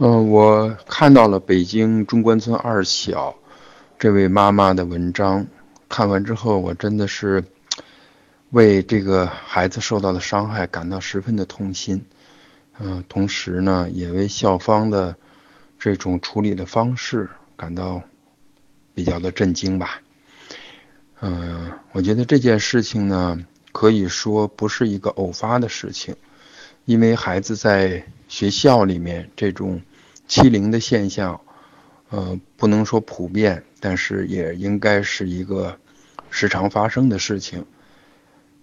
嗯，我看到了北京中关村二小这位妈妈的文章，看完之后，我真的是为这个孩子受到的伤害感到十分的痛心。嗯，同时呢，也为校方的这种处理的方式感到比较的震惊吧。嗯，我觉得这件事情呢，可以说不是一个偶发的事情，因为孩子在学校里面这种欺凌的现象，呃，不能说普遍，但是也应该是一个时常发生的事情。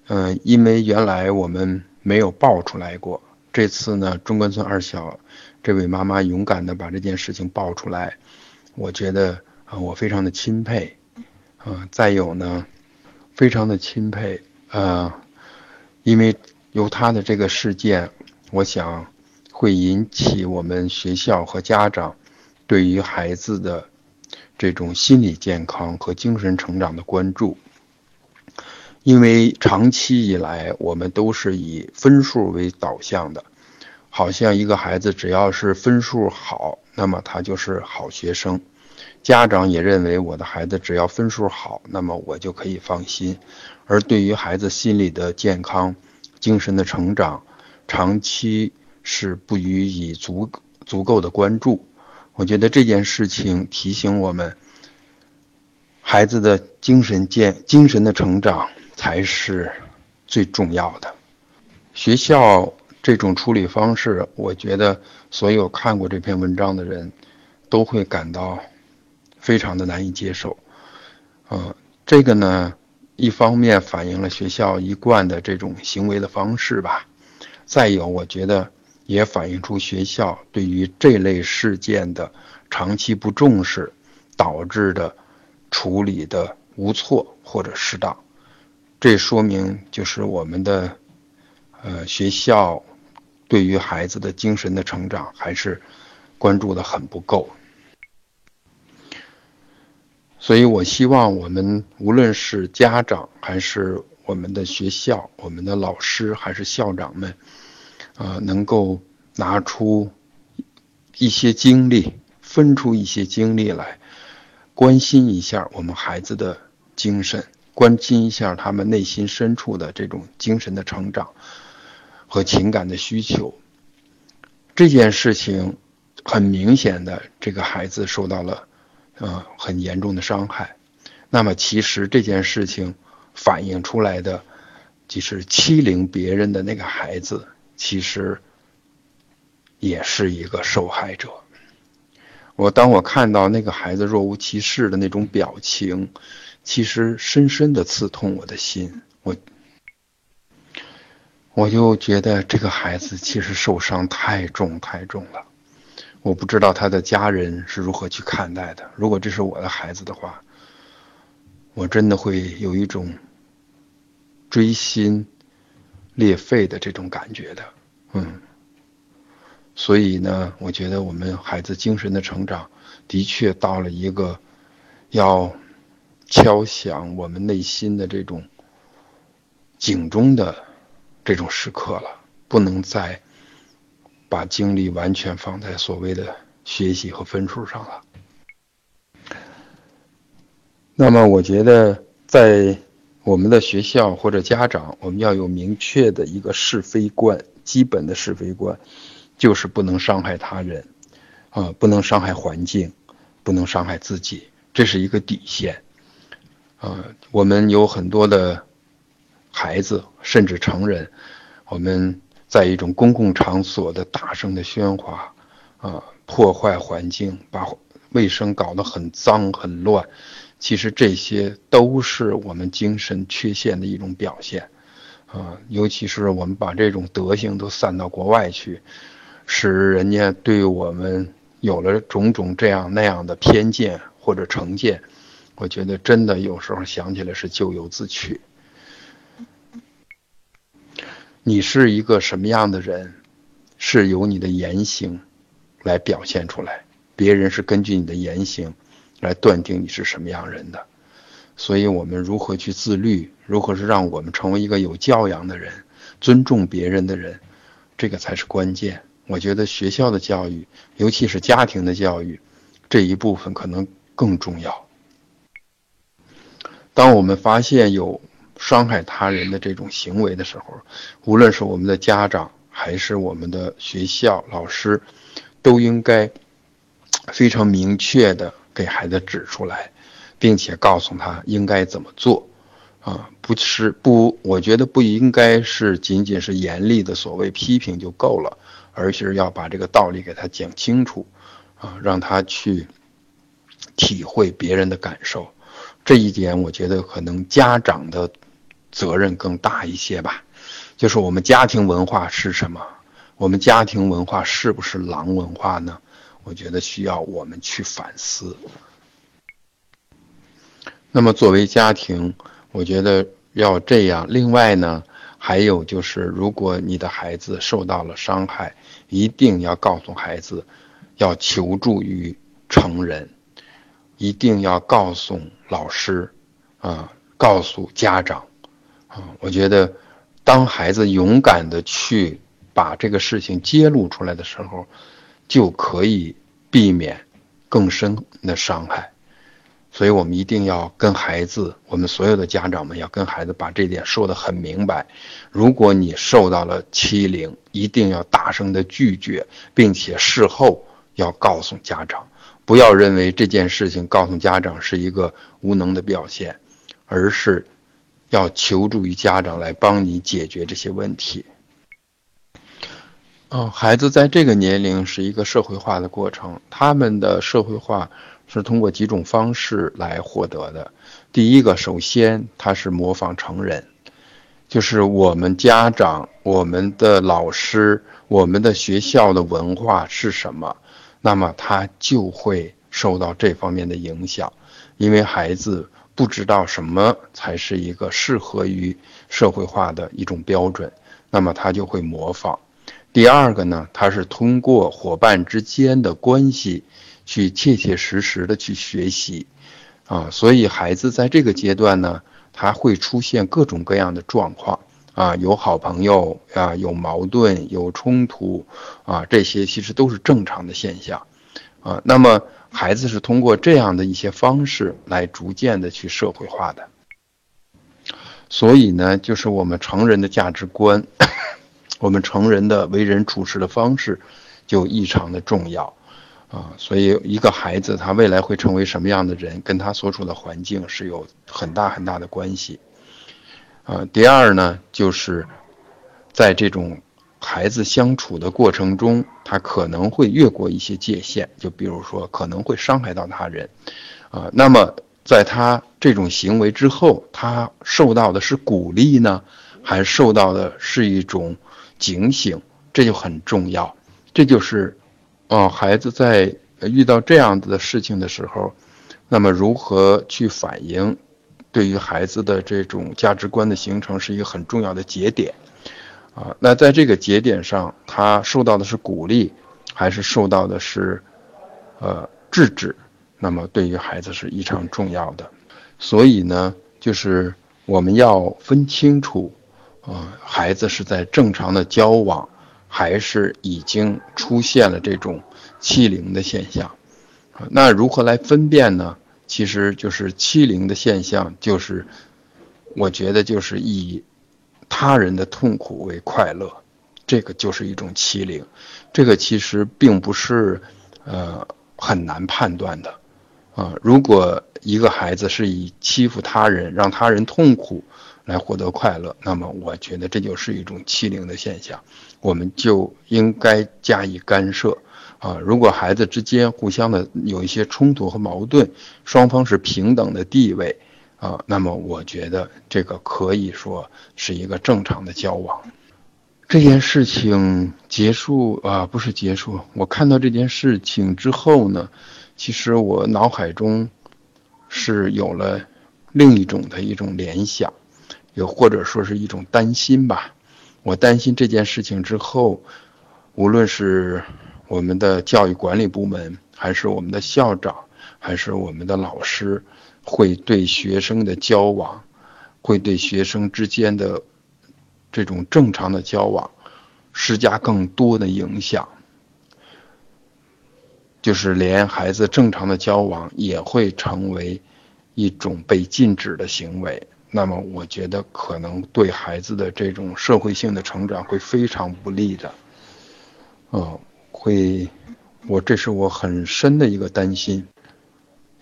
嗯，因为原来我们没有爆出来过。这次呢，中关村二小这位妈妈勇敢的把这件事情爆出来，我觉得啊，我非常的钦佩，啊，再有呢，非常的钦佩，啊，因为由他的这个事件，我想会引起我们学校和家长对于孩子的这种心理健康和精神成长的关注。因为长期以来，我们都是以分数为导向的，好像一个孩子只要是分数好，那么他就是好学生。家长也认为我的孩子只要分数好，那么我就可以放心。而对于孩子心理的健康、精神的成长，长期是不予以足足够的关注。我觉得这件事情提醒我们，孩子的精神健、精神的成长。才是最重要的。学校这种处理方式，我觉得所有看过这篇文章的人都会感到非常的难以接受。啊，这个呢，一方面反映了学校一贯的这种行为的方式吧，再有，我觉得也反映出学校对于这类事件的长期不重视导致的处理的无措或者失当。这说明就是我们的，呃，学校对于孩子的精神的成长还是关注的很不够。所以我希望我们无论是家长还是我们的学校、我们的老师还是校长们，啊，能够拿出一些精力，分出一些精力来，关心一下我们孩子的精神。关心一下他们内心深处的这种精神的成长和情感的需求。这件事情很明显的，这个孩子受到了呃很严重的伤害。那么，其实这件事情反映出来的，就是欺凌别人的那个孩子，其实也是一个受害者。我当我看到那个孩子若无其事的那种表情。其实深深的刺痛我的心，我我就觉得这个孩子其实受伤太重太重了，我不知道他的家人是如何去看待的。如果这是我的孩子的话，我真的会有一种锥心裂肺的这种感觉的，嗯。所以呢，我觉得我们孩子精神的成长的确到了一个要。敲响我们内心的这种警钟的这种时刻了，不能再把精力完全放在所谓的学习和分数上了。那么，我觉得在我们的学校或者家长，我们要有明确的一个是非观，基本的是非观，就是不能伤害他人，啊，不能伤害环境，不能伤害自己，这是一个底线。啊，我们有很多的孩子，甚至成人，我们在一种公共场所的大声的喧哗，啊，破坏环境，把卫生搞得很脏很乱，其实这些都是我们精神缺陷的一种表现，啊，尤其是我们把这种德行都散到国外去，使人家对我们有了种种这样那样的偏见或者成见。我觉得真的有时候想起来是咎由自取。你是一个什么样的人，是由你的言行来表现出来，别人是根据你的言行来断定你是什么样人的。所以，我们如何去自律，如何是让我们成为一个有教养的人，尊重别人的人，这个才是关键。我觉得学校的教育，尤其是家庭的教育，这一部分可能更重要。当我们发现有伤害他人的这种行为的时候，无论是我们的家长还是我们的学校老师，都应该非常明确的给孩子指出来，并且告诉他应该怎么做。啊，不是不，我觉得不应该是仅仅是严厉的所谓批评就够了，而是要把这个道理给他讲清楚，啊，让他去体会别人的感受。这一点，我觉得可能家长的责任更大一些吧。就是我们家庭文化是什么？我们家庭文化是不是狼文化呢？我觉得需要我们去反思。那么，作为家庭，我觉得要这样。另外呢，还有就是，如果你的孩子受到了伤害，一定要告诉孩子，要求助于成人，一定要告诉老师，啊，告诉家长，我觉得，当孩子勇敢的去把这个事情揭露出来的时候，就可以避免更深的伤害。所以我们一定要跟孩子，我们所有的家长们要跟孩子把这点说得很明白。如果你受到了欺凌，一定要大声的拒绝，并且事后要告诉家长。不要认为这件事情告诉家长是一个无能的表现，而是要求助于家长来帮你解决这些问题。嗯，孩子在这个年龄是一个社会化的过程，他们的社会化。是通过几种方式来获得的。第一个，首先他是模仿成人，就是我们家长、我们的老师、我们的学校的文化是什么，那么他就会受到这方面的影响。因为孩子不知道什么才是一个适合于社会化的一种标准，那么他就会模仿。第二个呢，他是通过伙伴之间的关系。去切切实实的去学习，啊，所以孩子在这个阶段呢，他会出现各种各样的状况，啊，有好朋友啊，有矛盾，有冲突，啊，这些其实都是正常的现象，啊，那么孩子是通过这样的一些方式来逐渐的去社会化的，所以呢，就是我们成人的价值观，我们成人的为人处事的方式，就异常的重要。啊，所以一个孩子他未来会成为什么样的人，跟他所处的环境是有很大很大的关系。啊，第二呢，就是在这种孩子相处的过程中，他可能会越过一些界限，就比如说可能会伤害到他人。啊，那么在他这种行为之后，他受到的是鼓励呢，还受到的是一种警醒？这就很重要，这就是。哦，孩子在遇到这样子的事情的时候，那么如何去反应，对于孩子的这种价值观的形成是一个很重要的节点。啊，那在这个节点上，他受到的是鼓励，还是受到的是，呃，制止？那么对于孩子是异常重要的。所以呢，就是我们要分清楚，啊，孩子是在正常的交往。还是已经出现了这种欺凌的现象，那如何来分辨呢？其实就是欺凌的现象，就是我觉得就是以他人的痛苦为快乐，这个就是一种欺凌。这个其实并不是呃很难判断的啊。如果一个孩子是以欺负他人，让他人痛苦。来获得快乐，那么我觉得这就是一种欺凌的现象，我们就应该加以干涉，啊，如果孩子之间互相的有一些冲突和矛盾，双方是平等的地位，啊，那么我觉得这个可以说是一个正常的交往。这件事情结束啊，不是结束，我看到这件事情之后呢，其实我脑海中是有了另一种的一种联想。又或者说是一种担心吧，我担心这件事情之后，无论是我们的教育管理部门，还是我们的校长，还是我们的老师，会对学生的交往，会对学生之间的这种正常的交往，施加更多的影响。就是连孩子正常的交往也会成为一种被禁止的行为。那么，我觉得可能对孩子的这种社会性的成长会非常不利的。嗯，会，我这是我很深的一个担心。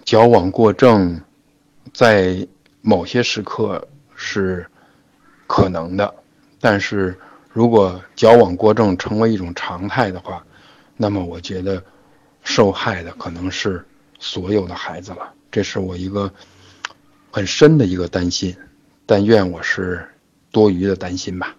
矫枉过正，在某些时刻是可能的，但是如果矫枉过正成为一种常态的话，那么我觉得受害的可能是所有的孩子了。这是我一个很深的一个担心，但愿我是多余的担心吧。